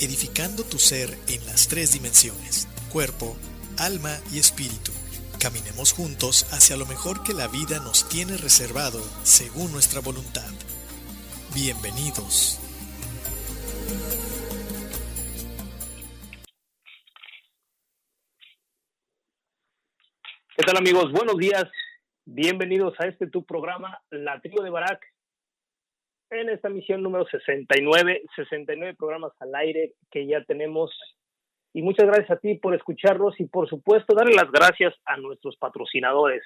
edificando tu ser en las tres dimensiones, cuerpo, alma y espíritu. Caminemos juntos hacia lo mejor que la vida nos tiene reservado según nuestra voluntad. Bienvenidos. ¿Qué tal amigos? Buenos días. Bienvenidos a este tu programa, La Tribu de Barak. En esta misión número 69, 69 programas al aire que ya tenemos. Y muchas gracias a ti por escucharlos y por supuesto darle las gracias a nuestros patrocinadores.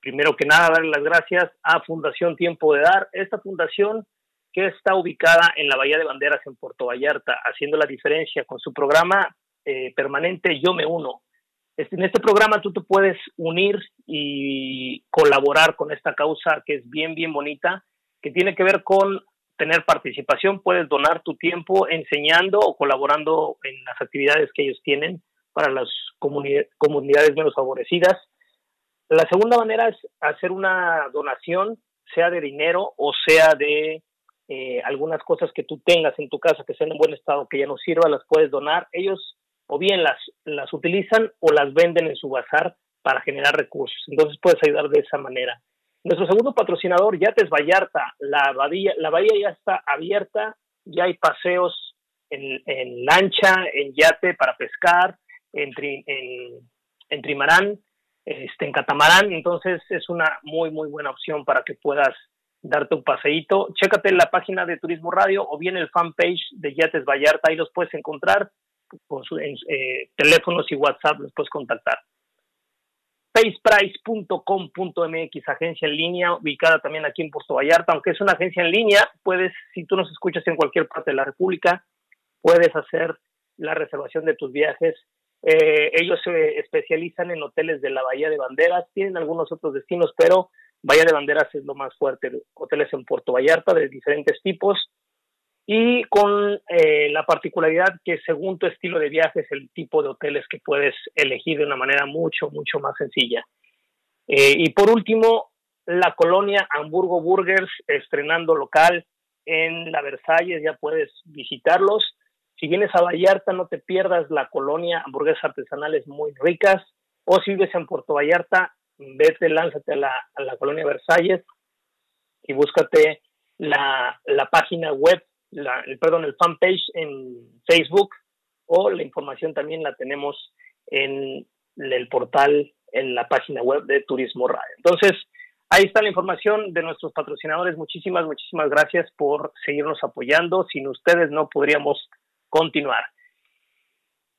Primero que nada, darle las gracias a Fundación Tiempo de Dar, esta fundación que está ubicada en la Bahía de Banderas en Puerto Vallarta, haciendo la diferencia con su programa eh, permanente Yo Me Uno. Este, en este programa tú te puedes unir y colaborar con esta causa que es bien, bien bonita, que tiene que ver con tener participación. Puedes donar tu tiempo enseñando o colaborando en las actividades que ellos tienen para las comunidades menos favorecidas. La segunda manera es hacer una donación, sea de dinero o sea de eh, algunas cosas que tú tengas en tu casa que sean en buen estado, que ya no sirva, las puedes donar. Ellos o bien las, las utilizan o las venden en su bazar para generar recursos. Entonces puedes ayudar de esa manera. Nuestro segundo patrocinador, Yates Vallarta, la bahía, la bahía ya está abierta, ya hay paseos en, en lancha, en yate para pescar, en, en, en trimarán, este, en catamarán, entonces es una muy, muy buena opción para que puedas darte un paseíto. Chécate la página de Turismo Radio o bien el fanpage de Yates Vallarta, ahí los puedes encontrar con sus eh, teléfonos y WhatsApp los puedes contactar. Paceprice.com.mx, agencia en línea, ubicada también aquí en Puerto Vallarta, aunque es una agencia en línea, puedes, si tú nos escuchas en cualquier parte de la República, puedes hacer la reservación de tus viajes. Eh, ellos se especializan en hoteles de la Bahía de Banderas, tienen algunos otros destinos, pero Bahía de Banderas es lo más fuerte, hoteles en Puerto Vallarta de diferentes tipos y con eh, la particularidad que según tu estilo de viaje es el tipo de hoteles que puedes elegir de una manera mucho, mucho más sencilla. Eh, y por último, la colonia Hamburgo Burgers estrenando local en la Versalles, ya puedes visitarlos. Si vienes a Vallarta, no te pierdas la colonia hamburguesas artesanales muy ricas. O si vives en Puerto Vallarta, vete, lánzate a la, a la colonia Versalles y búscate la, la página web la, el, perdón, el fanpage en Facebook o la información también la tenemos en el portal, en la página web de Turismo Radio. Entonces, ahí está la información de nuestros patrocinadores. Muchísimas, muchísimas gracias por seguirnos apoyando. Sin ustedes no podríamos continuar.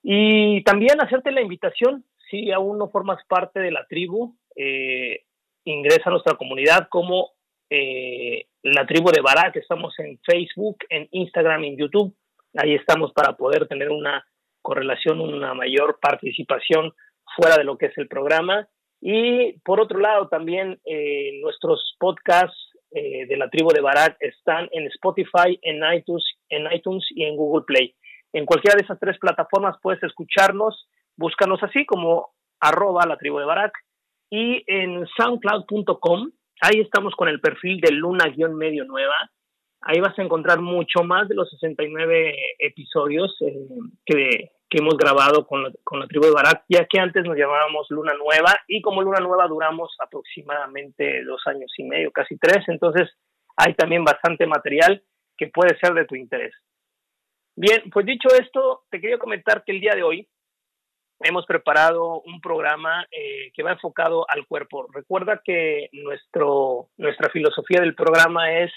Y también hacerte la invitación, si aún no formas parte de la tribu, eh, ingresa a nuestra comunidad como eh, la tribu de Barak, estamos en Facebook, en Instagram, en YouTube. Ahí estamos para poder tener una correlación, una mayor participación fuera de lo que es el programa. Y por otro lado, también eh, nuestros podcasts eh, de la tribu de Barak están en Spotify, en iTunes, en iTunes y en Google Play. En cualquiera de esas tres plataformas puedes escucharnos búscanos así como arroba la tribu de Barak y en soundcloud.com, ahí estamos con el perfil de Luna-Medio Nueva. Ahí vas a encontrar mucho más de los 69 episodios eh, que, que, hemos grabado con la, con la tribu de Barak, ya que antes nos llamábamos Luna Nueva y como Luna Nueva duramos aproximadamente dos años y medio, casi tres, entonces hay también bastante material que puede ser de tu interés. Bien, pues dicho esto, te quería comentar que el día de hoy hemos preparado un programa eh, que va enfocado al cuerpo. Recuerda que nuestro, nuestra filosofía del programa es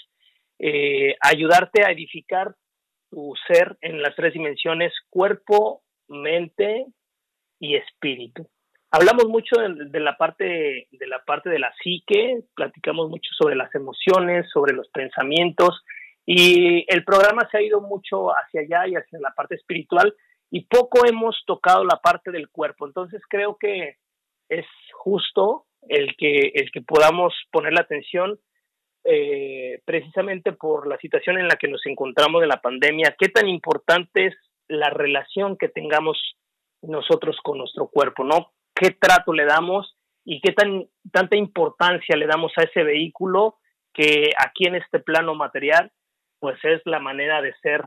eh, ayudarte a edificar tu ser en las tres dimensiones, cuerpo, mente y espíritu. Hablamos mucho de, la parte de la parte de la psique, platicamos mucho sobre las emociones, sobre los pensamientos y el programa se ha ido mucho hacia allá y hacia la parte espiritual, y poco hemos tocado la parte del cuerpo. Entonces creo que es justo el que, el que podamos poner la atención eh, precisamente por la situación en la que nos encontramos de la pandemia, qué tan importante es la relación que tengamos nosotros con nuestro cuerpo, ¿no? ¿Qué trato le damos y qué tan, tanta importancia le damos a ese vehículo que aquí en este plano material, pues es la manera de ser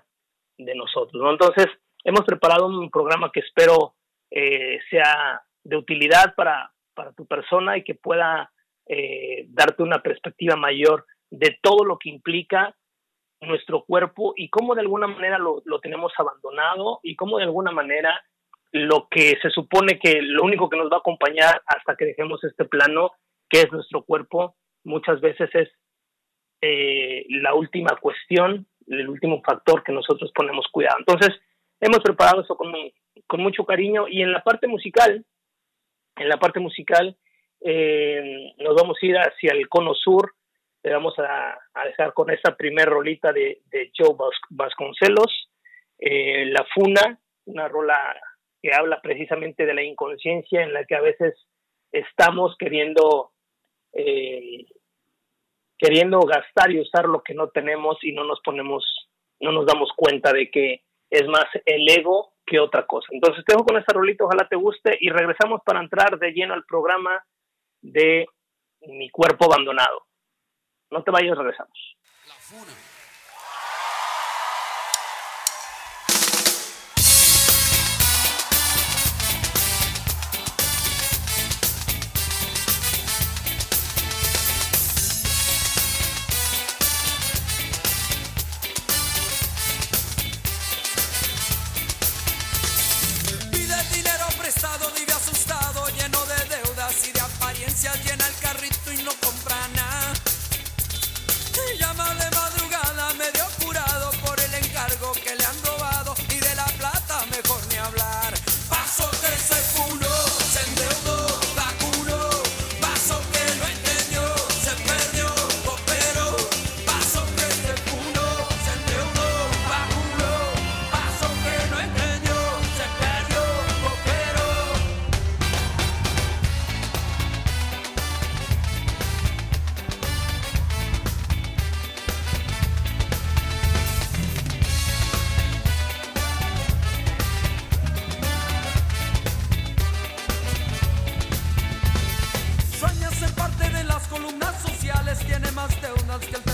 de nosotros, ¿no? Entonces, hemos preparado un programa que espero eh, sea de utilidad para, para, tu persona y que pueda eh, darte una perspectiva mayor de todo lo que implica nuestro cuerpo y cómo de alguna manera lo, lo, tenemos abandonado y cómo de alguna manera lo que se supone que lo único que nos va a acompañar hasta que dejemos este plano, que es nuestro cuerpo, muchas veces es eh, la última cuestión, el último factor que nosotros ponemos cuidado. Entonces, hemos preparado eso con, con mucho cariño. Y en la parte musical, en la parte musical eh, nos vamos a ir hacia el cono sur, le vamos a, dejar con esta primer rolita de, de Joe Vasconcelos, eh, La Funa, una rola que habla precisamente de la inconsciencia en la que a veces estamos queriendo eh, queriendo gastar y usar lo que no tenemos y no nos ponemos no nos damos cuenta de que es más el ego que otra cosa. Entonces te dejo con esta rolita, ojalá te guste y regresamos para entrar de lleno al programa de Mi cuerpo abandonado. No te vayas, regresamos. Muchísimas tenemos deudas que el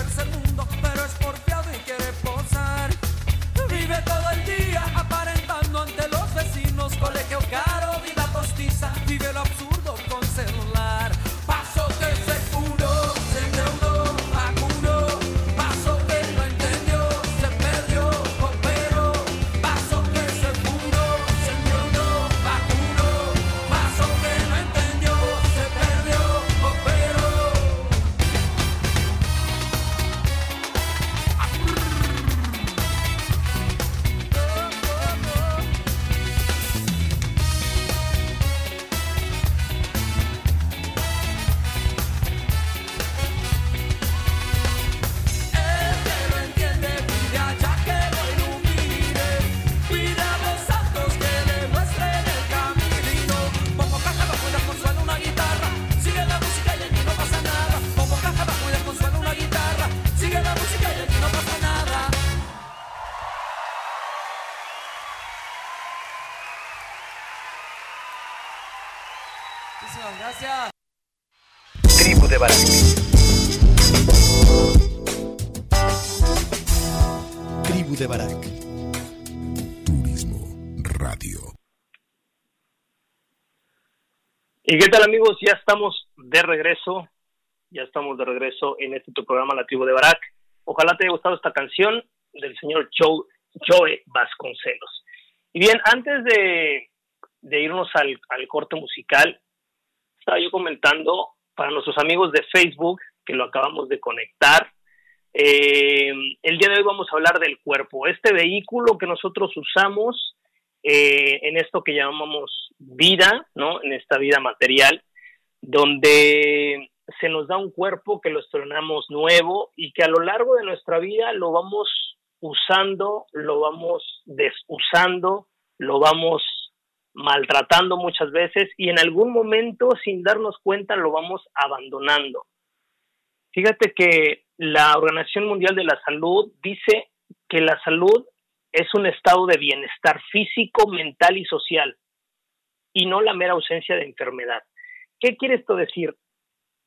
¿Y qué tal amigos? Ya estamos de regreso, ya estamos de regreso en este tu programa La Tribu de Barak. Ojalá te haya gustado esta canción del señor Joe, Joe Vasconcelos. Y bien, antes de, de irnos al, al corte musical, estaba yo comentando para nuestros amigos de Facebook, que lo acabamos de conectar, eh, el día de hoy vamos a hablar del cuerpo, este vehículo que nosotros usamos eh, en esto que llamamos vida, ¿no? En esta vida material, donde se nos da un cuerpo que lo estrenamos nuevo y que a lo largo de nuestra vida lo vamos usando, lo vamos desusando, lo vamos maltratando muchas veces y en algún momento sin darnos cuenta lo vamos abandonando. Fíjate que la Organización Mundial de la Salud dice que la salud es un estado de bienestar físico, mental y social y no la mera ausencia de enfermedad. ¿Qué quiere esto decir?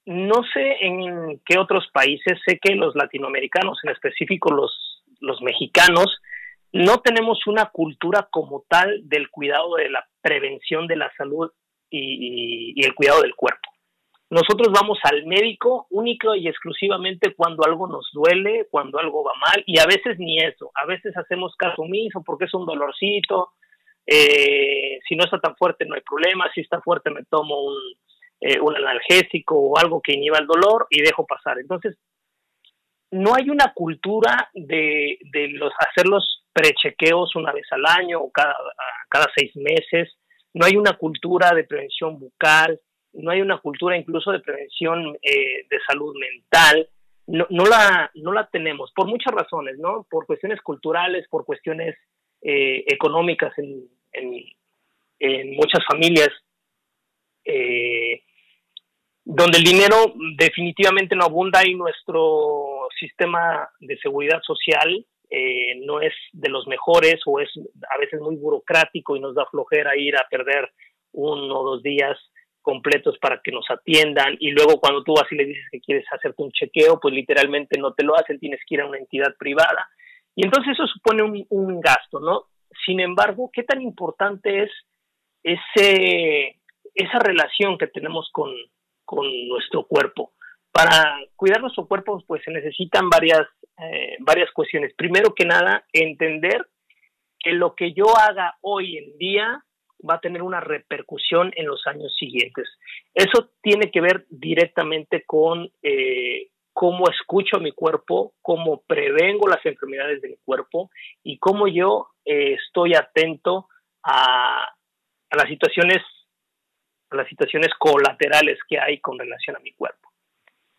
No sé en qué otros países, sé que los latinoamericanos, en específico los, los mexicanos, no tenemos una cultura como tal del cuidado de la prevención de la salud y, y, el cuidado del cuerpo. Nosotros vamos al médico único y exclusivamente cuando algo nos duele, cuando algo va mal, y a veces ni eso, a veces hacemos caso omiso porque es un dolorcito, eh, si no está tan fuerte no hay problema, si está fuerte me tomo un, eh, analgésico o algo que inhiba el dolor y dejo pasar. Entonces, no hay una cultura de, de los hacer los prechequeos una vez al año o cada, cada seis meses, no hay una cultura de prevención bucal, no hay una cultura incluso de prevención eh, de salud mental, no, no, la, no la tenemos por muchas razones, ¿no? Por cuestiones culturales, por cuestiones eh, económicas en, en, muchas familias, eh, donde el dinero definitivamente no abunda y nuestro sistema de seguridad social eh, no es de los mejores o es a veces muy burocrático y nos da flojera ir a perder uno o dos días completos para que nos atiendan y luego cuando tú vas y le dices que quieres hacerte un chequeo, pues literalmente no te lo hacen, tienes que ir a una entidad privada. Y entonces eso supone un, un gasto, ¿no? Sin embargo, ¿qué tan importante es ese, esa relación que tenemos con, con nuestro cuerpo? Para cuidar nuestro cuerpo, pues se necesitan varias, eh, varias cuestiones. Primero que nada, entender que lo que yo haga hoy en día va a tener una repercusión en los años siguientes. Eso tiene que ver directamente con eh, cómo escucho mi cuerpo, cómo prevengo las enfermedades de mi cuerpo y cómo yo eh, estoy atento a, a, las situaciones a las situaciones colaterales que hay con relación a mi cuerpo.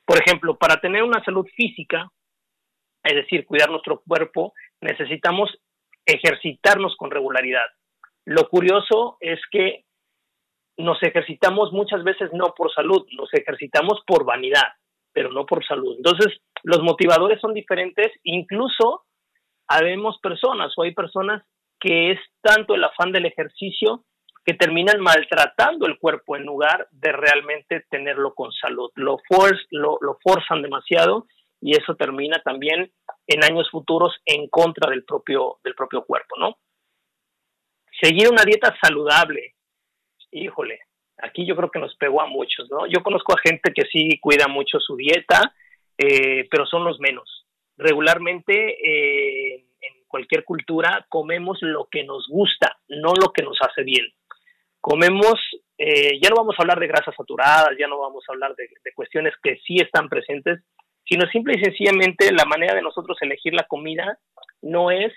Por ejemplo, para tener una salud física, es decir, cuidar nuestro cuerpo, necesitamos ejercitarnos con regularidad. Lo curioso es que nos ejercitamos muchas veces no por salud, nos ejercitamos por vanidad, pero no por salud. Entonces, los motivadores son diferentes, incluso habemos personas o hay personas que es tanto el afán del ejercicio que terminan maltratando el cuerpo en lugar de realmente tenerlo con salud. Lo, lo, lo forzan demasiado y eso termina también en años futuros en contra del propio, del propio cuerpo, ¿no? Seguir una dieta saludable, híjole, aquí yo creo que nos pegó a muchos, ¿no? Yo conozco a gente que sí cuida mucho su dieta, eh, pero son los menos. Regularmente eh, en cualquier cultura comemos lo que nos gusta, no lo que nos hace bien. Comemos, eh, ya no vamos a hablar de grasas saturadas, ya no vamos a hablar de, de cuestiones que sí están presentes, sino simple y sencillamente la manera de nosotros elegir la comida no es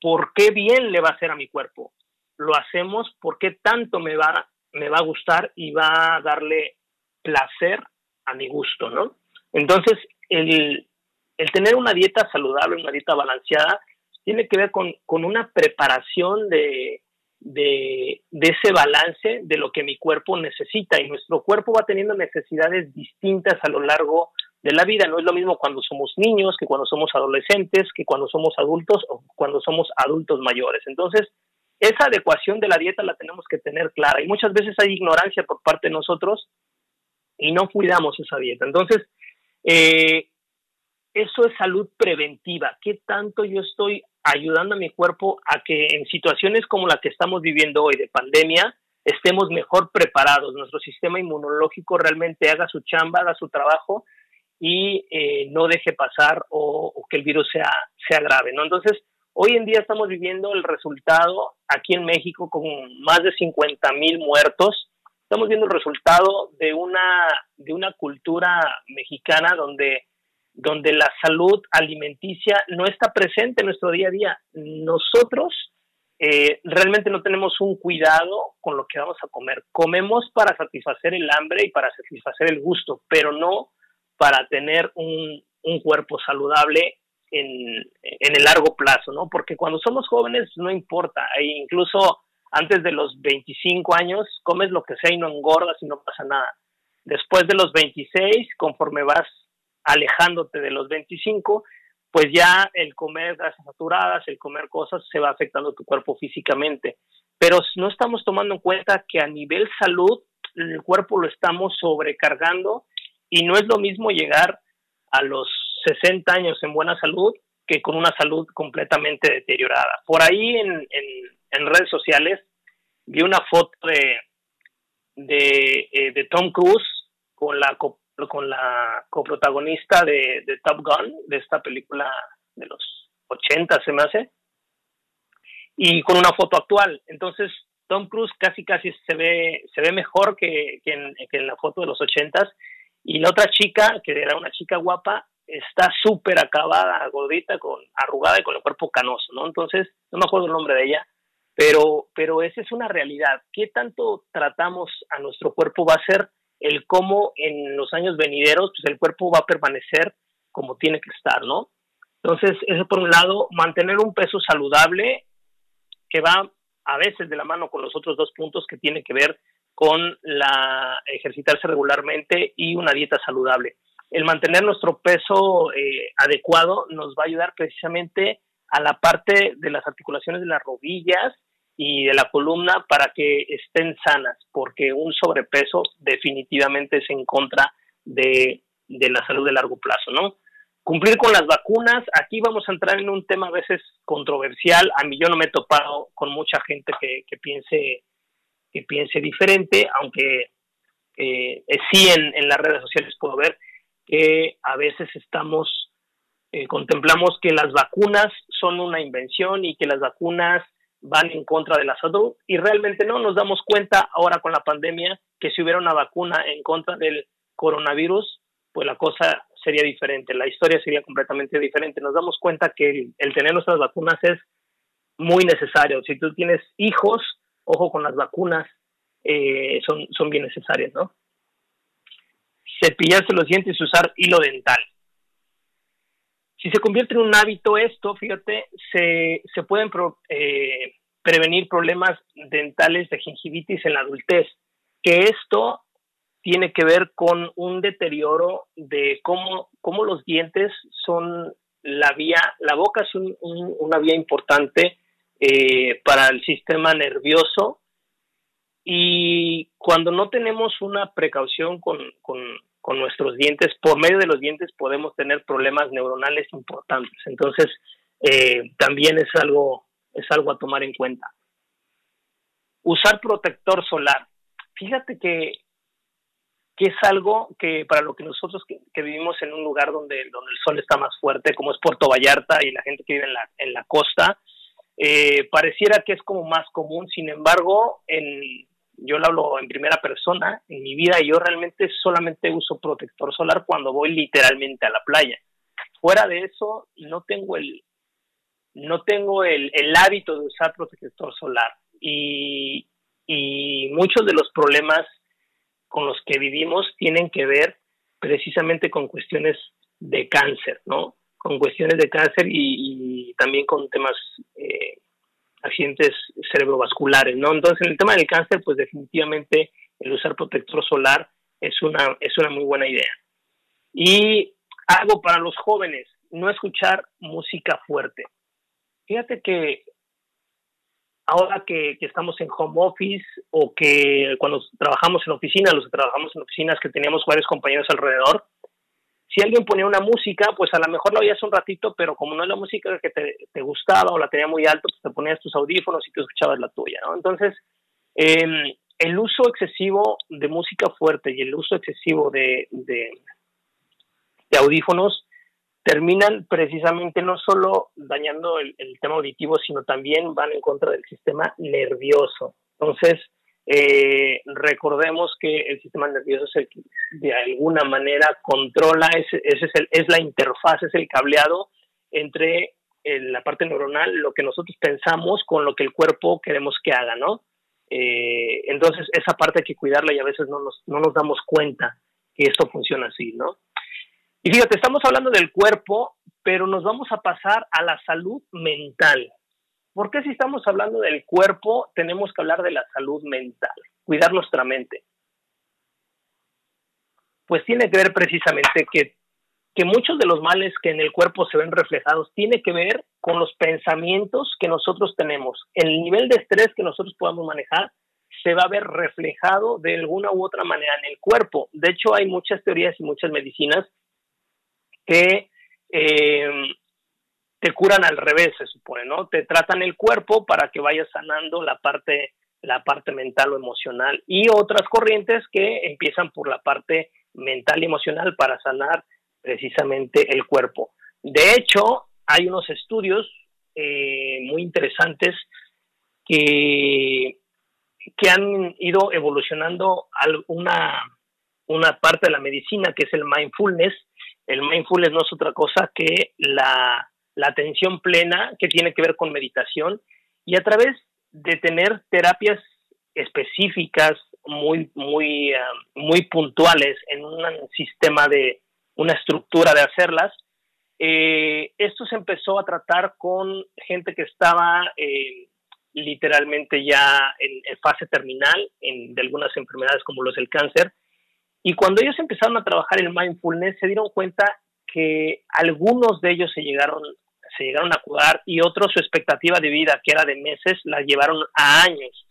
por qué bien le va a hacer a mi cuerpo. Lo hacemos porque tanto me va, me va a gustar y va a darle placer a mi gusto, ¿no? Entonces, el, el tener una dieta saludable, una dieta balanceada, tiene que ver con, con una preparación de, de, de, ese balance de lo que mi cuerpo necesita y nuestro cuerpo va teniendo necesidades distintas a lo largo de la vida. No es lo mismo cuando somos niños que cuando somos adolescentes, que cuando somos adultos o cuando somos adultos mayores. Entonces, esa adecuación de la dieta la tenemos que tener clara y muchas veces hay ignorancia por parte de nosotros y no cuidamos esa dieta. Entonces, eh, eso es salud preventiva. ¿Qué tanto yo estoy ayudando a mi cuerpo a que en situaciones como la que estamos viviendo hoy de pandemia estemos mejor preparados, nuestro sistema inmunológico realmente haga su chamba, haga su trabajo y eh, no deje pasar o, que el virus sea, sea grave, ¿no? Entonces, hoy en día estamos viviendo el resultado aquí en México con más de 50 mil muertos. Estamos viendo el resultado de una, de una cultura mexicana donde donde la salud alimenticia no está presente en nuestro día a día. Nosotros eh, realmente no tenemos un cuidado con lo que vamos a comer. Comemos para satisfacer el hambre y para satisfacer el gusto, pero no para tener un, cuerpo saludable en, el largo plazo, ¿no? Porque cuando somos jóvenes no importa, e incluso antes de los 25 años comes lo que sea y no engordas y no pasa nada. Después de los 26, conforme vas alejándote de los 25, pues ya el comer grasas saturadas, el comer cosas, se va afectando tu cuerpo físicamente. Pero no estamos tomando en cuenta que a nivel salud, el cuerpo lo estamos sobrecargando y no es lo mismo llegar a los 60 años en buena salud que con una salud completamente deteriorada. Por ahí en, redes sociales vi una foto de, de, eh, de Tom Cruise con la con la coprotagonista de, de, Top Gun, de esta película de los 80 se me hace, y con una foto actual. Entonces, Tom Cruise casi casi se ve, se ve mejor que, que, en, la foto de los 80 y la otra chica, que era una chica guapa, está súper acabada, gordita, con, arrugada y con el cuerpo canoso, ¿no? Entonces, no me acuerdo el nombre de ella, pero, pero esa es una realidad. ¿Qué tanto tratamos a nuestro cuerpo va a ser el cómo en los años venideros pues el cuerpo va a permanecer como tiene que estar, ¿no? Entonces, eso por un lado, mantener un peso saludable que va a veces de la mano con los otros dos puntos que tienen que ver con la ejercitarse regularmente y una dieta saludable. El mantener nuestro peso eh, adecuado nos va a ayudar precisamente a la parte de las articulaciones de las rodillas y de la columna para que estén sanas, porque un sobrepeso definitivamente es en contra de, la salud de largo plazo, ¿no? Cumplir con las vacunas, aquí vamos a entrar en un tema a veces controversial, a mí yo no me he topado con mucha gente que, piense que piense diferente, aunque eh, sí en, las redes sociales puedo ver que a veces estamos, eh, contemplamos que las vacunas son una invención y que las vacunas van en contra de la salud y realmente no nos damos cuenta ahora con la pandemia que si hubiera una vacuna en contra del coronavirus, pues la cosa sería diferente, la historia sería completamente diferente. Nos damos cuenta que el, tener nuestras vacunas es muy necesario. Si tú tienes hijos, ojo con las vacunas, eh, son, son bien necesarias, ¿no? Cepillarse los dientes y usar hilo dental. Si se convierte en un hábito esto, fíjate, se, se pueden eh, prevenir problemas dentales de gingivitis en la adultez, que esto tiene que ver con un deterioro de cómo, cómo los dientes son la vía, la boca es una vía importante eh, para el sistema nervioso y cuando no tenemos una precaución con, con nuestros dientes, por medio de los dientes podemos tener problemas neuronales importantes. Entonces, eh, también es algo, es algo a tomar en cuenta. Usar protector solar. Fíjate que, que es algo que para lo que nosotros que, vivimos en un lugar donde, donde el sol está más fuerte, como es Puerto Vallarta y la gente que vive en la, en la costa, eh, pareciera que es como más común. Sin embargo, en, yo lo hablo en primera persona, en mi vida yo realmente solamente uso protector solar cuando voy literalmente a la playa. Fuera de eso, no tengo el, no tengo el, hábito de usar protector solar y, y muchos de los problemas con los que vivimos tienen que ver precisamente con cuestiones de cáncer, ¿no? Con cuestiones de cáncer y, también con temas eh, accidentes cerebrovasculares, ¿no? Entonces, en el tema del cáncer, pues definitivamente el usar protector solar es una, es una muy buena idea. Y algo para los jóvenes, no escuchar música fuerte. Fíjate que ahora que, estamos en home office o que cuando trabajamos en oficina, los que trabajamos en oficinas que teníamos varios compañeros alrededor, si alguien ponía una música, pues a lo mejor la oías un ratito, pero como no es la música que te, gustaba o la tenía muy alto, pues te ponías tus audífonos y te escuchabas la tuya, ¿no? Entonces, em, el uso excesivo de música fuerte y el uso excesivo de, de, de audífonos terminan precisamente no solo dañando el, tema auditivo, sino también van en contra del sistema nervioso. Entonces, eh, recordemos que el sistema nervioso es el que de alguna manera controla, ese, es, el, es la interfaz, es el cableado entre eh, la parte neuronal, lo que nosotros pensamos con lo que el cuerpo queremos que haga, ¿no? Eh, entonces, esa parte hay que cuidarla y a veces no nos, no nos damos cuenta que esto funciona así, ¿no? Y fíjate, estamos hablando del cuerpo, pero nos vamos a pasar a la salud mental. ¿Por qué si estamos hablando del cuerpo tenemos que hablar de la salud mental? Cuidar nuestra mente. Pues tiene que ver precisamente que, que muchos de los males que en el cuerpo se ven reflejados tiene que ver con los pensamientos que nosotros tenemos. El nivel de estrés que nosotros podamos manejar se va a ver reflejado de alguna u otra manera en el cuerpo. De hecho, hay muchas teorías y muchas medicinas que eh, te curan al revés, se supone, ¿no? Te tratan el cuerpo para que vayas sanando la parte, la parte mental o emocional y otras corrientes que empiezan por la parte mental y emocional para sanar precisamente el cuerpo. De hecho, hay unos estudios eh, muy interesantes que, que han ido evolucionando una, una parte de la medicina que es el mindfulness, el mindfulness no es otra cosa que la, atención plena que tiene que ver con meditación y a través de tener terapias específicas muy, muy, ah, muy puntuales en un sistema de una estructura de hacerlas, eh, esto se empezó a tratar con gente que estaba eh, literalmente ya en, fase terminal de algunas enfermedades como los del cáncer. Y cuando ellos empezaron a trabajar el mindfulness, se dieron cuenta que algunos de ellos se llegaron, se llegaron a curar y otros su expectativa de vida, que era de meses, la llevaron a años.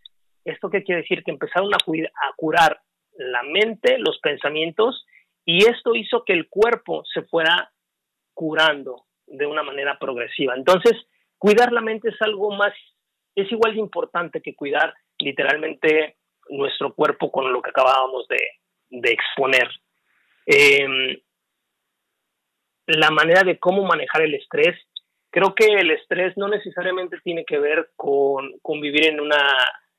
¿Esto qué quiere decir? Que empezaron a, a curar la mente, los pensamientos, y esto hizo que el cuerpo se fuera curando de una manera progresiva. Entonces, cuidar la mente es algo más, es igual de importante que cuidar literalmente nuestro cuerpo con lo que acabábamos de, de exponer. Em, la manera de cómo manejar el estrés. Creo que el estrés no necesariamente tiene que ver con, vivir en una,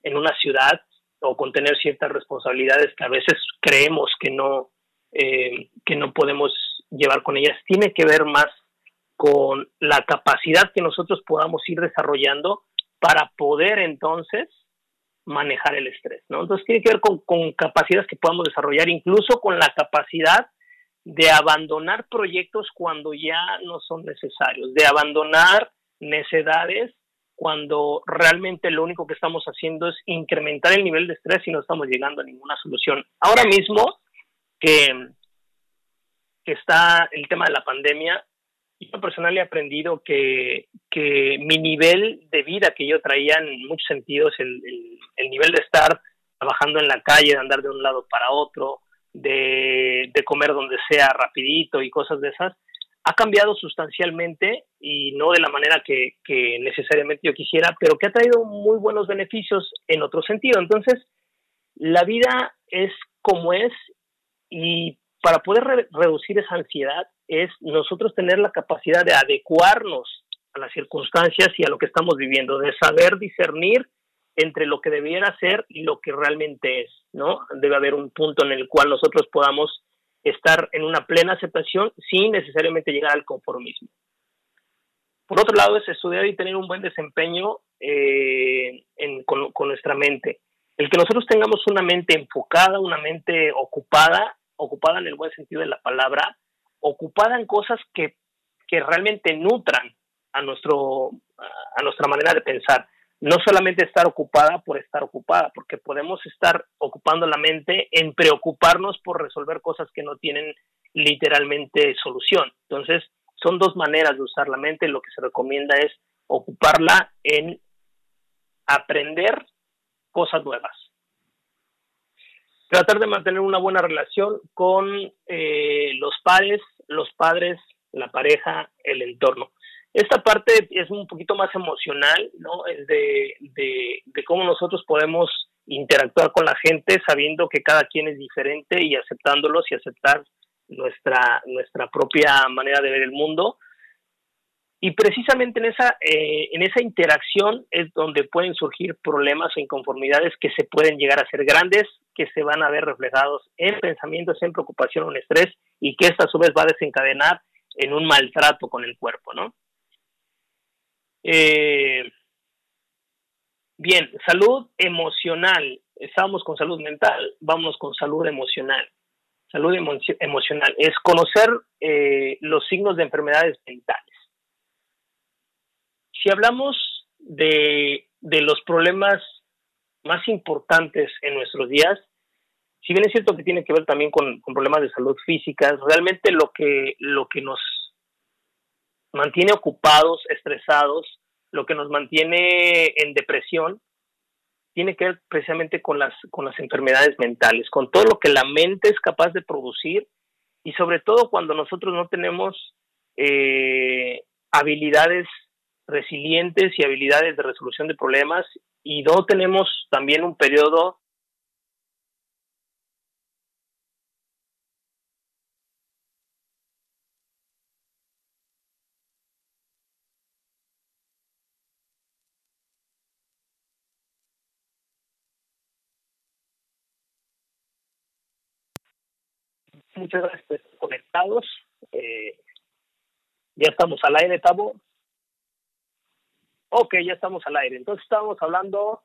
en una ciudad o con tener ciertas responsabilidades que a veces creemos que no, em, que no podemos llevar con ellas. Tiene que ver más con la capacidad que nosotros podamos ir desarrollando para poder entonces manejar el estrés, ¿no? Entonces tiene que ver con, capacidades que podamos desarrollar, incluso con la capacidad de abandonar proyectos cuando ya no son necesarios, de abandonar necedades cuando realmente lo único que estamos haciendo es incrementar el nivel de estrés y no estamos llegando a ninguna solución. Ahora mismo que, que está el tema de la pandemia, yo personal he aprendido que, que, mi nivel de vida que yo traía en muchos sentidos, el, el, nivel de estar trabajando en la calle, de andar de un lado para otro, de, comer donde sea rapidito y cosas de esas, ha cambiado sustancialmente y no de la manera que necesariamente yo quisiera, pero que ha traído muy buenos beneficios en otro sentido. Entonces, la vida es como es y para poder reducir esa ansiedad es nosotros tener la capacidad de adecuarnos a las circunstancias y a lo que estamos viviendo, de saber discernir entre lo que debiera ser y lo que realmente es, ¿no? Debe haber un punto en el cual nosotros podamos estar en una plena aceptación sin necesariamente llegar al conformismo. Por otro lado, es estudiar y tener un buen desempeño eh, con, con nuestra mente. El que nosotros tengamos una mente enfocada, una mente ocupada, ocupada en el buen sentido de la palabra, ocupada en cosas que, que realmente nutran a, nuestro, a nuestra manera de pensar. No solamente estar ocupada por estar ocupada, porque podemos estar ocupando la mente en preocuparnos por resolver cosas que no tienen literalmente solución. Entonces, son dos maneras de usar la mente. Lo que se recomienda es ocuparla en aprender cosas nuevas. Tratar de mantener una buena relación con eh, los padres, los padres, la pareja, el entorno. Esta parte es un poquito más emocional, ¿no? De, de, de cómo nosotros podemos interactuar con la gente sabiendo que cada quien es diferente y aceptándolos y aceptar nuestra, nuestra propia manera de ver el mundo. Y precisamente en esa, eh, en esa interacción es donde pueden surgir problemas o inconformidades que se pueden llegar a ser grandes, que se van a ver reflejados en pensamientos, en preocupación o en estrés, y que esta a su vez va a desencadenar en un maltrato con el cuerpo, ¿no? Eh, bien, salud emocional. Estamos con salud mental, vamos con salud emocional. Salud emocional es conocer eh, los signos de enfermedades mentales si hablamos de, los problemas más importantes en nuestros días, si bien es cierto que tiene que ver también con, problemas de salud física, realmente lo que, lo que nos mantiene ocupados, estresados, lo que nos mantiene en depresión, tiene que ver precisamente con las, con las enfermedades mentales, con todo lo que la mente es capaz de producir y sobre todo cuando nosotros no tenemos eh, habilidades resilientes y habilidades de resolución de problemas y no tenemos también un periodo muchas gracias conectados. Eh, ya estamos al aire, Tabo. Ok, ya estamos al aire. Entonces estábamos hablando,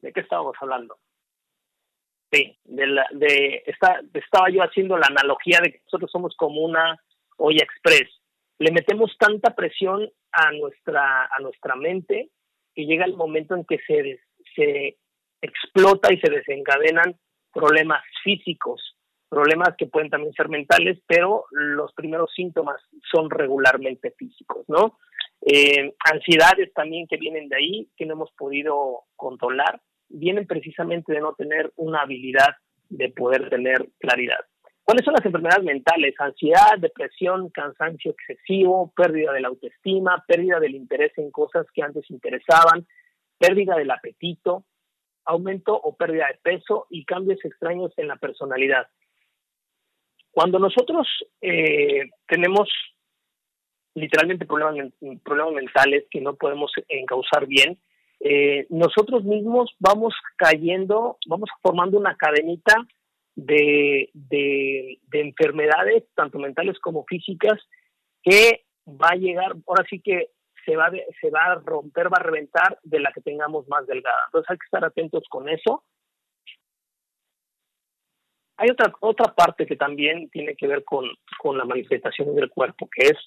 ¿de qué estábamos hablando? Sí, de, la, de esta, estaba yo haciendo la analogía de que nosotros somos como una olla express. Le metemos tanta presión a nuestra, a nuestra mente que llega el momento en que se, se explota y se desencadenan problemas físicos, problemas que pueden también ser mentales, pero los primeros síntomas son regularmente físicos, ¿no? Eh, ansiedades también que vienen de ahí, que no hemos podido controlar, vienen precisamente de no tener una habilidad de poder tener claridad. ¿Cuáles son las enfermedades mentales? Ansiedad, depresión, cansancio excesivo, pérdida de la autoestima, pérdida del interés en cosas que antes interesaban, pérdida del apetito, aumento o pérdida de peso y cambios extraños en la personalidad. Cuando nosotros eh, tenemos literalmente problemas, problemas mentales que no podemos encauzar bien, eh, nosotros mismos vamos cayendo, vamos formando una cadenita de, de, enfermedades, tanto mentales como físicas, que va a llegar, ahora sí que se va, se va a romper, va a reventar de la que tengamos más delgada. Entonces hay que estar atentos con eso. Hay otra, otra parte que también tiene que ver con, con la manifestación del cuerpo, que es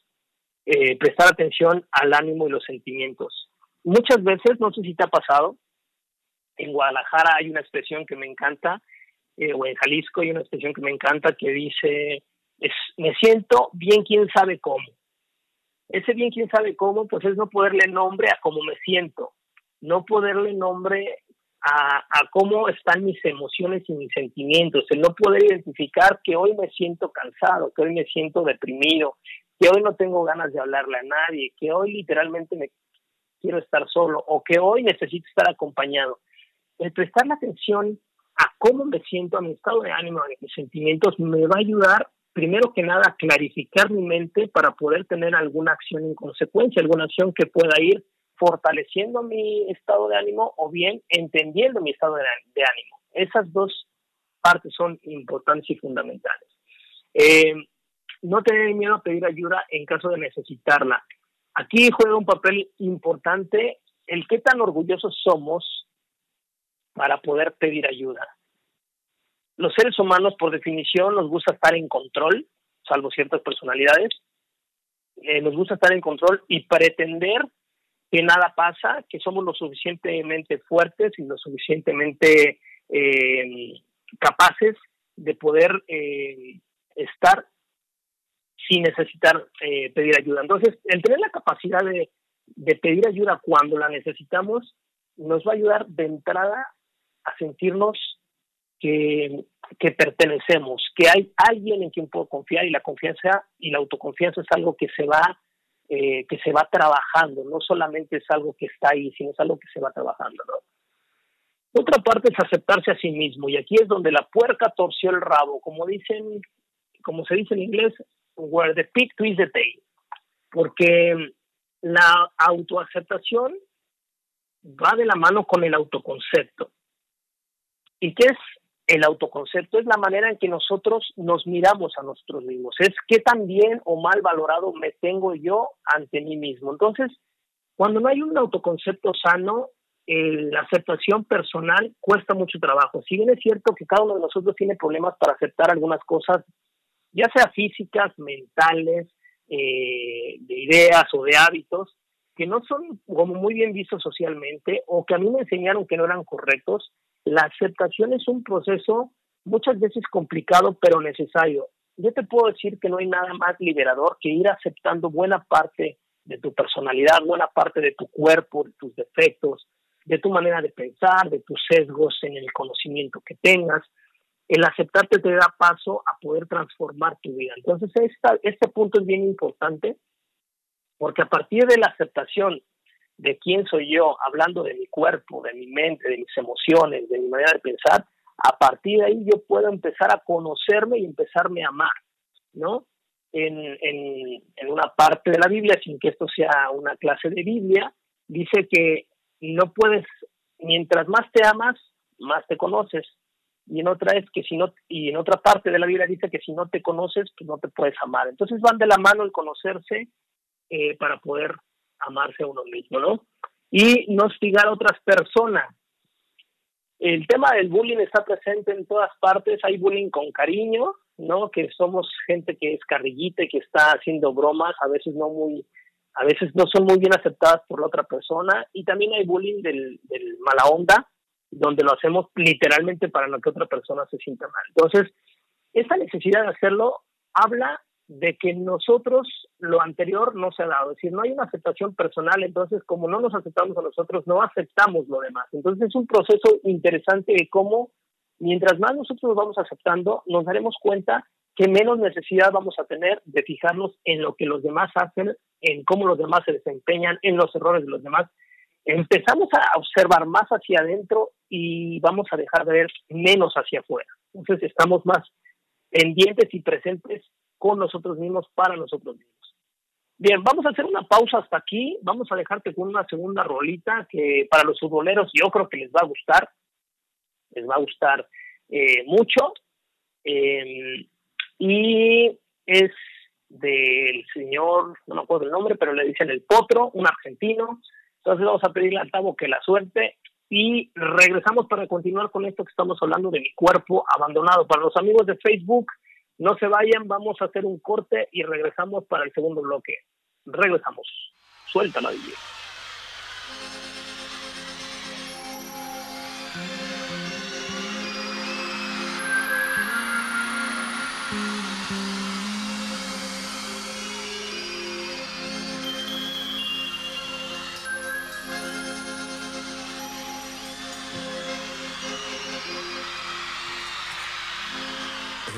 eh, prestar atención al ánimo y los sentimientos. Muchas veces, no sé si te ha pasado, en Guadalajara hay una expresión que me encanta, eh, o en Jalisco hay una expresión que me encanta que dice, es, me siento bien quién sabe cómo. Ese bien quién sabe cómo, pues es no poderle nombre a cómo me siento, no poderle nombre a, a, cómo están mis emociones y mis sentimientos, el no poder identificar que hoy me siento cansado, que hoy me siento deprimido, que hoy no tengo ganas de hablarle a nadie, que hoy literalmente me quiero estar solo o que hoy necesito estar acompañado. El prestar la atención a cómo me siento, a mi estado de ánimo, a mis sentimientos, me va a ayudar primero que nada a clarificar mi mente para poder tener alguna acción en consecuencia, alguna acción que pueda ir fortaleciendo mi estado de ánimo o bien entendiendo mi estado de, ánimo. Esas dos partes son importantes y fundamentales. Eh, no tener miedo a pedir ayuda en caso de necesitarla. Aquí juega un papel importante el qué tan orgullosos somos para poder pedir ayuda. Los seres humanos, por definición, nos gusta estar en control, salvo ciertas personalidades. Eh, nos gusta estar en control y pretender que nada pasa, que somos lo suficientemente fuertes y lo suficientemente eh, capaces de poder eh, estar sin necesitar eh, pedir ayuda. Entonces, el tener la capacidad de, pedir ayuda cuando la necesitamos nos va a ayudar de entrada a sentirnos que, que pertenecemos, que hay alguien en quien puedo confiar y la confianza y la autoconfianza es algo que se va eh, que se va trabajando, no solamente es algo que está ahí, sino es algo que se va trabajando. ¿no? Otra parte es aceptarse a sí mismo y aquí es donde la puerca torció el rabo, como dicen, como se dice en inglés, where the pig twists the tail, porque la autoaceptación va de la mano con el autoconcepto. ¿Y qué es el autoconcepto? Es la manera en que nosotros nos miramos a nosotros mismos. Es qué tan bien o mal valorado me tengo yo ante mí mismo. Entonces, cuando no hay un autoconcepto sano, la aceptación personal cuesta mucho trabajo. Si bien es cierto que cada uno de nosotros tiene problemas para aceptar algunas cosas, ya sea físicas, mentales, eh, de ideas o de hábitos, que no son como muy bien vistos socialmente o que a mí me enseñaron que no eran correctos, la aceptación es un proceso muchas veces complicado pero necesario. Yo te puedo decir que no hay nada más liberador que ir aceptando buena parte de tu personalidad, buena parte de tu cuerpo, tus defectos, de tu manera de pensar, de tus sesgos en el conocimiento que tengas. El aceptarte te da paso a poder transformar tu vida. Entonces, esta, este punto es bien importante porque a partir de la aceptación de quién soy yo, hablando de mi cuerpo, de mi mente, de mis emociones, de mi manera de pensar, a partir de ahí yo puedo empezar a conocerme y empezarme a amar, ¿no? En, en, en una parte de la Biblia, sin que esto sea una clase de Biblia, dice que no puedes, mientras más te amas, más te conoces. Y en otra es que si no, y en otra parte de la Biblia dice que si no te conoces, pues no te puedes amar. Entonces van de la mano el conocerse eh, para poder amarse a uno mismo, ¿no? Y no hostigar a otras personas. El tema del bullying está presente en todas partes, hay bullying con cariño, ¿no? Que somos gente que es carrillita y que está haciendo bromas, a veces no muy, a veces no son muy bien aceptadas por la otra persona, y también hay bullying del, mala onda, donde lo hacemos literalmente para no que otra persona se sienta mal. Entonces, esta necesidad de hacerlo habla de que nosotros lo anterior no se ha dado, es decir, no hay una aceptación personal, entonces como no nos aceptamos a nosotros, no aceptamos lo demás. Entonces es un proceso interesante de cómo mientras más nosotros nos vamos aceptando, nos daremos cuenta que menos necesidad vamos a tener de fijarnos en lo que los demás hacen, en cómo los demás se desempeñan, en los errores de los demás. Empezamos a observar más hacia adentro y vamos a dejar de ver menos hacia afuera. Entonces estamos más pendientes y presentes con nosotros mismos, para nosotros mismos. Bien, vamos a hacer una pausa hasta aquí. Vamos a dejarte con una segunda rolita que para los futboleros yo creo que les va a gustar. Les va a gustar eh, mucho. Eh, y es del señor, no me acuerdo el nombre, pero le dicen el Potro, un argentino. Entonces vamos a pedirle al Tavo que la suerte y regresamos para continuar con esto que estamos hablando de mi cuerpo abandonado. Para los amigos de Facebook, no se vayan, vamos a hacer un corte y regresamos para el segundo bloque. Regresamos. Suelta la Biblia.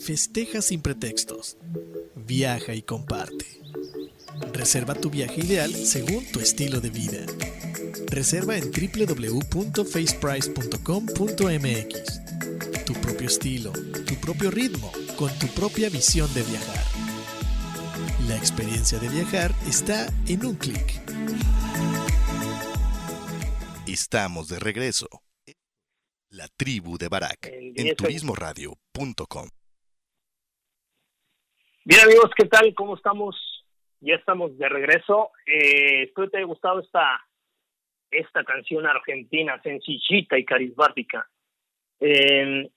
Festeja sin pretextos. Viaja y comparte. Reserva tu viaje ideal según tu estilo de vida. Reserva en www.faceprice.com.mx. Tu propio estilo, tu propio ritmo, con tu propia visión de viajar. La experiencia de viajar está en un clic. Estamos de regreso. La tribu de Barak en 10 turismoradio.com. Bien amigos, ¿qué tal? ¿Cómo estamos? Ya estamos de regreso. Eh, espero te haya gustado esta, esta canción argentina, sencillita y carismática. Eh,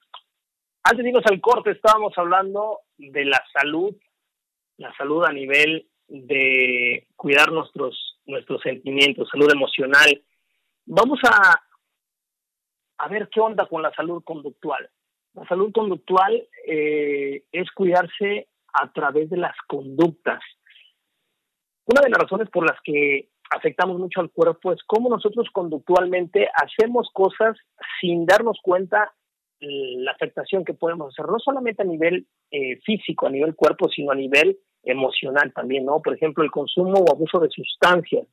antes de irnos al corte, estábamos hablando de la salud, la salud a nivel de cuidar nuestros, nuestros sentimientos, salud emocional. Vamos a, a ver qué onda con la salud conductual. La salud conductual eh, es cuidarse a través de las conductas. Una de las razones por las que afectamos mucho al cuerpo es cómo nosotros conductualmente hacemos cosas sin darnos cuenta la afectación que podemos hacer, no solamente a nivel eh, físico, a nivel cuerpo, sino a nivel emocional también, ¿no? Por ejemplo, el consumo o abuso de sustancias,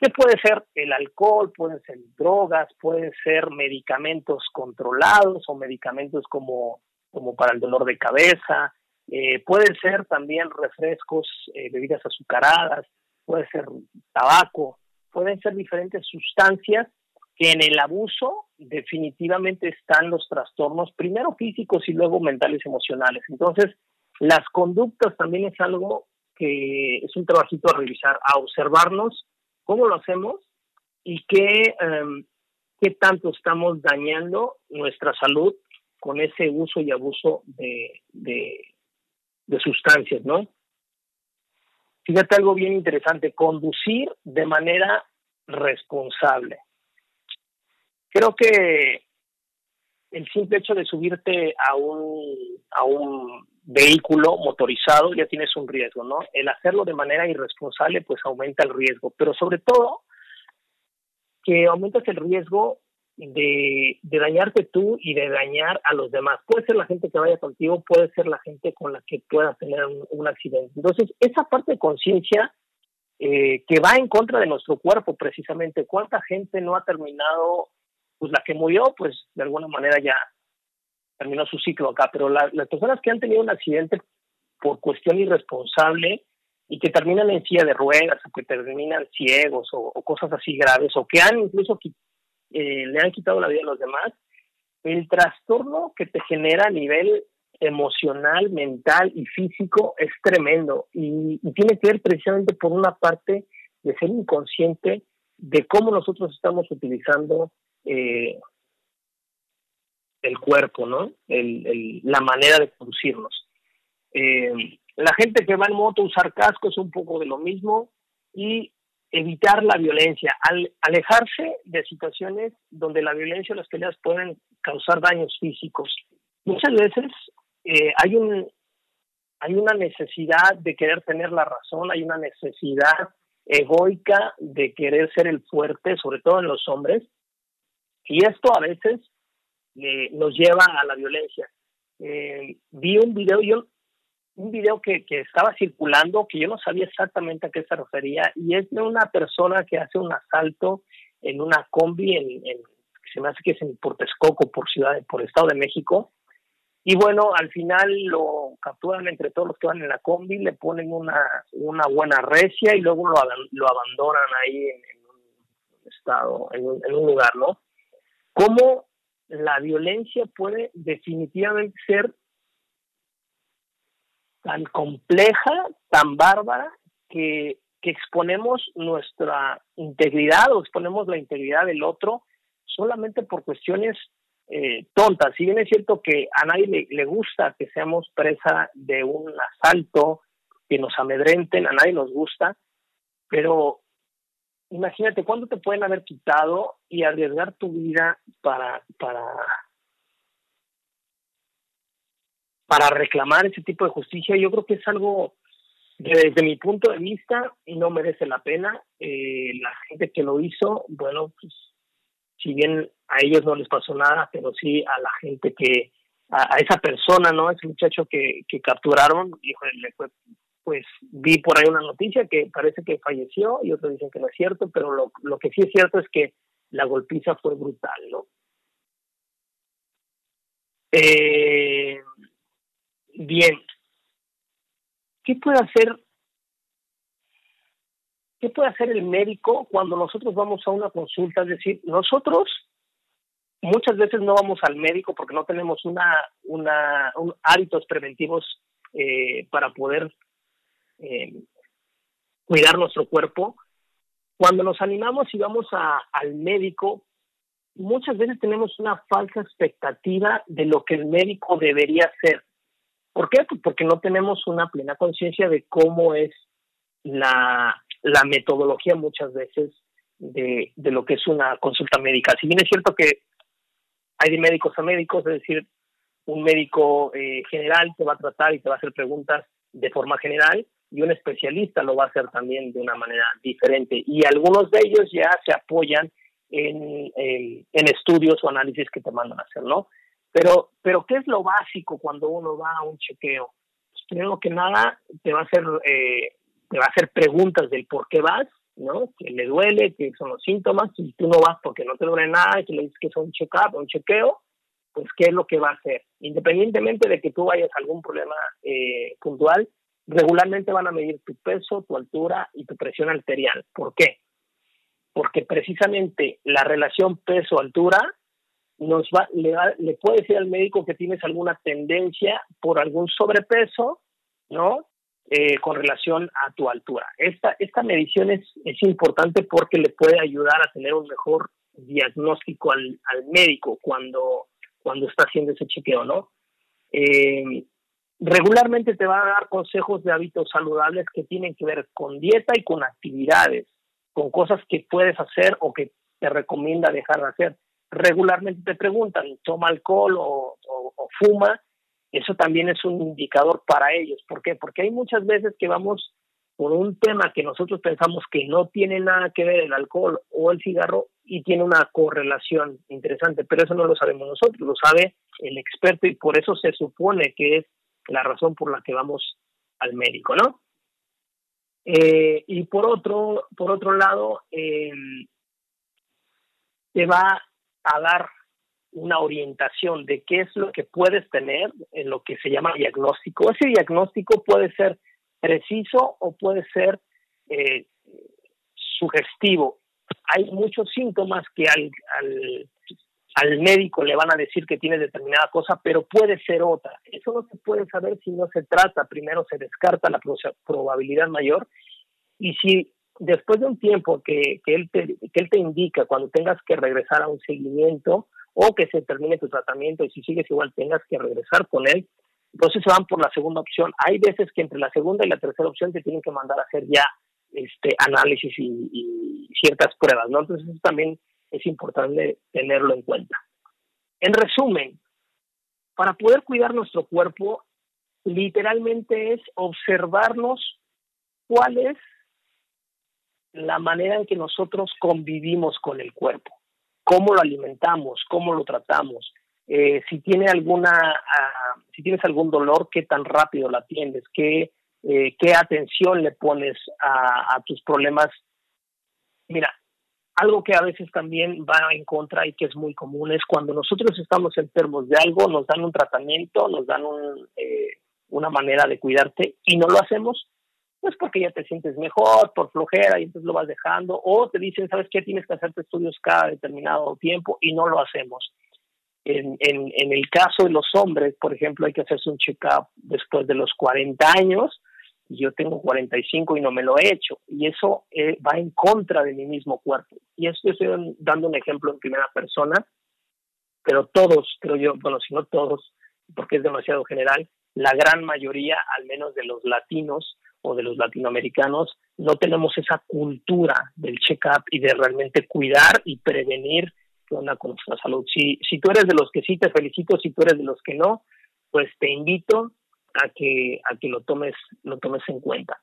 que puede ser el alcohol, pueden ser drogas, pueden ser medicamentos controlados o medicamentos como, como para el dolor de cabeza, eh, pueden ser también refrescos, eh, bebidas azucaradas, puede ser tabaco, pueden ser diferentes sustancias que en el abuso definitivamente están los trastornos, primero físicos y luego mentales y emocionales. Entonces, las conductas también es algo que es un trabajito a revisar, a observarnos cómo lo hacemos y qué, em, qué tanto estamos dañando nuestra salud con ese uso y abuso de, de sustancias, ¿no? Fíjate algo bien interesante, conducir de manera responsable. Creo que el simple hecho de subirte a un, a un vehículo motorizado ya tienes un riesgo, ¿no? El hacerlo de manera irresponsable pues aumenta el riesgo, pero sobre todo que aumentas el riesgo de, dañarte tú y de dañar a los demás. Puede ser la gente que vaya contigo, puede ser la gente con la que puedas tener un, accidente. Entonces, esa parte de conciencia eh, que va en contra de nuestro cuerpo, precisamente, ¿cuánta gente no ha terminado? Pues la que murió, pues de alguna manera ya terminó su ciclo acá, pero las personas que han tenido un accidente por cuestión irresponsable y que terminan en silla de ruedas o que terminan ciegos o, o cosas así graves o que han incluso eh, le han quitado la vida a los demás, el trastorno que te genera a nivel emocional, mental y físico es tremendo y, tiene que ver precisamente por una parte de ser inconsciente de cómo nosotros estamos utilizando eh, el cuerpo, ¿no? El, la manera de conducirnos. Eh, la gente que va en moto usar casco es un poco de lo mismo y evitar la violencia, al alejarse de situaciones donde la violencia o las peleas pueden causar daños físicos. Muchas veces eh, hay un hay una necesidad de querer tener la razón, hay una necesidad egoica de querer ser el fuerte, sobre todo en los hombres, y esto a veces eh, nos lleva a la violencia. Eh, vi un video, yo un video que, que, estaba circulando que yo no sabía exactamente a qué se refería y es de una persona que hace un asalto en una combi en, en se me hace que es en Portescoco por ciudad por Estado de México. Y bueno al final lo capturan entre todos los que van en la combi le ponen una, una buena recia y luego lo, lo abandonan ahí en, un estado en un, en un lugar no cómo la violencia puede definitivamente ser tan compleja, tan bárbara, que, exponemos nuestra integridad o exponemos la integridad del otro solamente por cuestiones eh, tontas. Si bien es cierto que a nadie le, gusta que seamos presa de un asalto, que nos amedrenten, a nadie nos gusta, pero imagínate cuánto te pueden haber quitado y arriesgar tu vida para, para para reclamar ese tipo de justicia, yo creo que es algo desde mi punto de vista no merece la pena. Eh, la gente que lo hizo, bueno, pues si bien a ellos no les pasó nada, pero sí a la gente que, a, esa persona, ¿no? Ese muchacho que, que capturaron, le fue, pues vi por ahí una noticia que parece que falleció y otros dicen que no es cierto, pero lo, lo que sí es cierto es que la golpiza fue brutal, ¿no? Eh, Bien. ¿Qué puede hacer? ¿Qué puede hacer el médico cuando nosotros vamos a una consulta? Es decir, nosotros muchas veces no vamos al médico porque no tenemos una, una hábitos preventivos eh, para poder eh, cuidar nuestro cuerpo. Cuando nos animamos y vamos al médico, muchas veces tenemos una falsa expectativa de lo que el médico debería hacer. ¿Por qué? Pues porque no tenemos una plena conciencia de cómo es la, la metodología muchas veces de, de, lo que es una consulta médica. Si bien es cierto que hay de médicos a médicos, es decir, un médico eh, general te va a tratar y te va a hacer preguntas de forma general y un especialista lo va a hacer también de una manera diferente. Y algunos de ellos ya se apoyan en, en, estudios o análisis que te mandan a hacer, ¿no? Pero, pero ¿qué es lo básico cuando uno va a un chequeo? Pues primero que nada, te va a hacer, eh, te va a hacer preguntas del por qué vas, ¿no? Que le duele, que son los síntomas, y tú no vas porque no te duele nada, y que le dices que es un check-up, un chequeo, pues qué es lo que va a hacer. Independientemente de que tú vayas a algún problema eh, puntual, regularmente van a medir tu peso, tu altura y tu presión arterial. ¿Por qué? Porque precisamente la relación peso-altura nos va, le, le puede decir al médico que tienes alguna tendencia por algún sobrepeso, ¿no? Eh, con relación a tu altura. Esta, esta medición es, es importante porque le puede ayudar a tener un mejor diagnóstico al, al médico cuando, cuando está haciendo ese chequeo, ¿no? Eh, regularmente te va a dar consejos de hábitos saludables que tienen que ver con dieta y con actividades, con cosas que puedes hacer o que te recomienda dejar de hacer. Regularmente te preguntan, toma alcohol o, fuma, eso también es un indicador para ellos. ¿Por qué? Porque hay muchas veces que vamos por un tema que nosotros pensamos que no tiene nada que ver el alcohol o el cigarro y tiene una correlación interesante, pero eso no lo sabemos nosotros, lo sabe el experto y por eso se supone que es la razón por la que vamos al médico, ¿no? Eh, y por otro, por otro lado, eh, te va a dar una orientación de qué es lo que puedes tener en lo que se llama diagnóstico. Ese diagnóstico puede ser preciso o puede ser eh, sugestivo. Hay muchos síntomas que al, al, al, médico le van a decir que tiene determinada cosa, pero puede ser otra. Eso no se puede saber si no se trata. Primero se descarta la probabilidad mayor y si después de un tiempo que, que, él te, que él te indica cuando tengas que regresar a un seguimiento, o que se termine tu tratamiento y si sigues igual tengas que regresar con él, entonces se van por la segunda opción. Hay veces que entre la segunda y la tercera opción te tienen que mandar a hacer ya este análisis y, ciertas pruebas, ¿no? Entonces eso también es importante tenerlo en cuenta. En resumen, para poder cuidar nuestro cuerpo, literalmente es observarnos cuál es la manera en que nosotros convivimos con el cuerpo cómo lo alimentamos, cómo lo tratamos, eh, si tiene alguna, uh, si tienes algún dolor, qué tan rápido la atiendes, qué, eh, qué atención le pones a, tus problemas. Mira, algo que a veces también va en contra y que es muy común es cuando nosotros estamos enfermos de algo, nos dan un tratamiento, nos dan eh, una manera de cuidarte y no lo hacemos, pues porque ya te sientes mejor, por flojera, y entonces lo vas dejando, o te dicen, ¿sabes qué? Tienes que hacerte estudios cada determinado tiempo y no lo hacemos. En, en, en el caso de los hombres, por ejemplo, hay que hacerse un check-up después de los 40 años, y yo tengo 45 y no me lo he hecho, y eso eh, va en contra de mi mismo cuerpo. Y esto estoy dando un ejemplo en primera persona, pero todos, creo yo, bueno, si no todos, porque es demasiado general, la gran mayoría, al menos de los latinos, o de los latinoamericanos no tenemos esa cultura del check-up y de realmente cuidar y prevenir con nuestra salud. Si, si tú eres de los que sí, te felicito, si tú eres de los que no, pues te invito a que, a que lo, tomes, lo tomes en cuenta.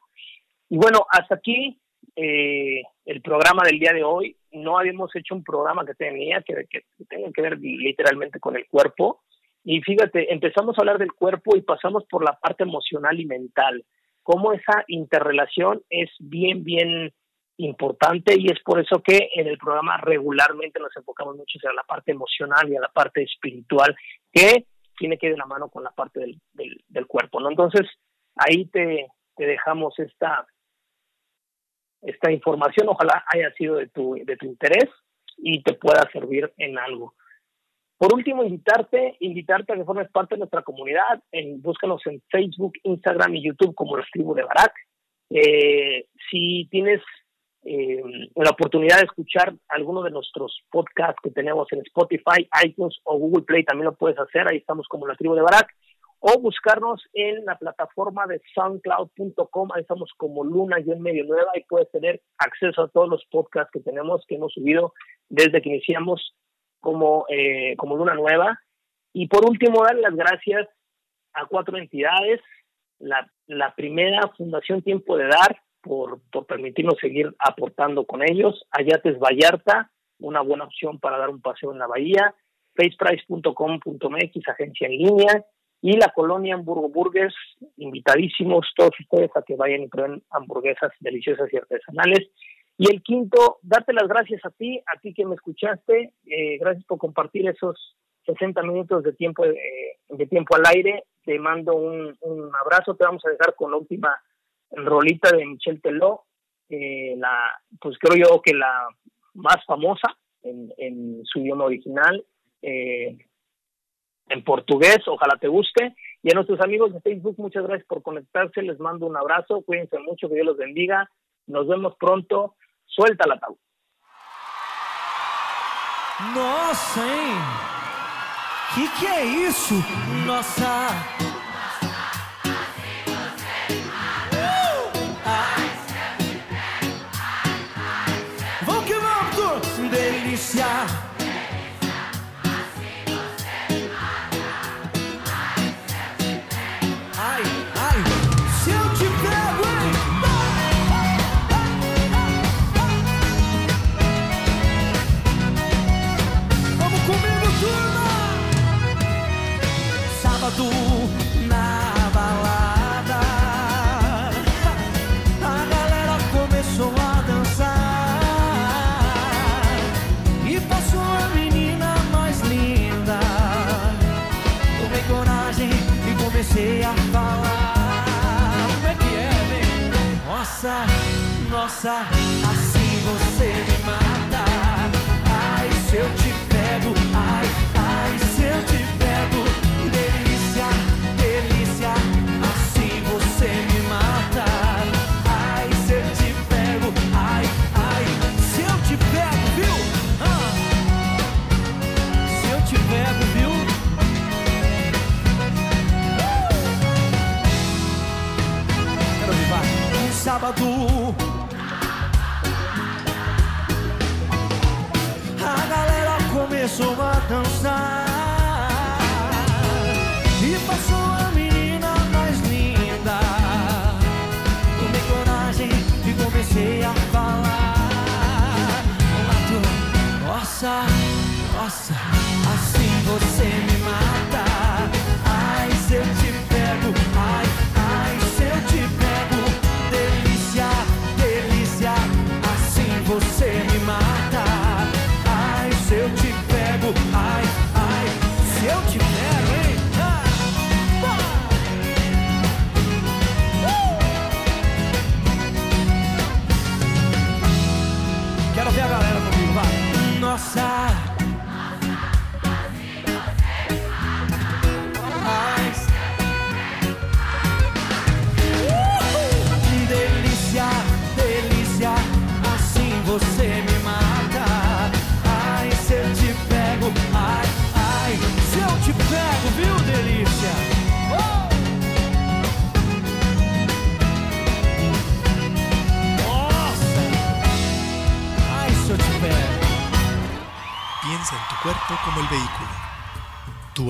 Y bueno, hasta aquí eh, el programa del día de hoy. No habíamos hecho un programa que tenía que, que tenga que ver literalmente con el cuerpo. Y fíjate, empezamos a hablar del cuerpo y pasamos por la parte emocional y mental cómo esa interrelación es bien, bien importante y es por eso que en el programa regularmente nos enfocamos mucho a la parte emocional y a la parte espiritual que tiene que ir de la mano con la parte del, del, cuerpo, ¿no? Entonces, ahí te, te, dejamos esta, esta información, ojalá haya sido de tu, de tu interés y te pueda servir en algo. Por último, invitarte, invitarte a que formes parte de nuestra comunidad. En, búscanos en Facebook, Instagram y YouTube como la tribu de Barak. Eh, si tienes eh, la oportunidad de escuchar alguno de nuestros podcasts que tenemos en Spotify, iTunes o Google Play, también lo puedes hacer. Ahí estamos como la tribu de Barak. O buscarnos en la plataforma de soundcloud.com. Ahí estamos como Luna y en medio nueva y puedes tener acceso a todos los podcasts que tenemos, que hemos subido desde que iniciamos como, eh, como Luna Nueva. Y por último, dar las gracias a cuatro entidades. La, la primera, Fundación Tiempo de Dar, por, por permitirnos seguir aportando con ellos. Ayates Vallarta, una buena opción para dar un paseo en la bahía. faceprice.com.mx, agencia en línea. Y la colonia Hamburgo Burgers, invitadísimos todos ustedes a que vayan y prueben hamburguesas deliciosas y artesanales. Y el quinto, darte las gracias a ti, a ti que me escuchaste. Eh, gracias por compartir esos 60 minutos de tiempo, eh, de tiempo al aire. Te mando un, abrazo. Te vamos a dejar con la última rolita de Michelle Teló. Eh, la, pues creo yo que la más famosa en, en su idioma original. Eh, en portugués, ojalá te guste. Y a nuestros amigos de Facebook, muchas gracias por conectarse, les mando un abrazo, cuídense mucho, que Dios los bendiga, nos vemos pronto, suelta la tabla. Nossa, hein? Que que é isso? Nossa! Vamos que vamos! Delícia! Nossa, nossa, assim pessoa dançar.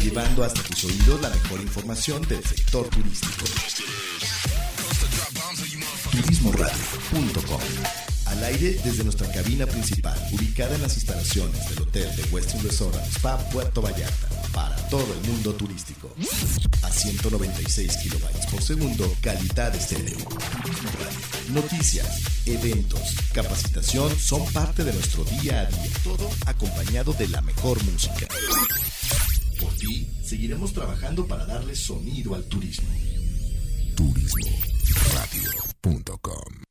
Llevando hasta tus oídos la mejor información del sector turístico. Turismoradio.com Al aire desde nuestra cabina principal, ubicada en las instalaciones del Hotel de Westin Resort Spa Puerto Vallarta, para todo el mundo turístico. A 196 kilobytes por segundo, calidad estéreo. Noticias, eventos, capacitación son parte de nuestro día a día, todo acompañado de la mejor música. Por ti, seguiremos trabajando para darle sonido al turismo. Turismoradio.com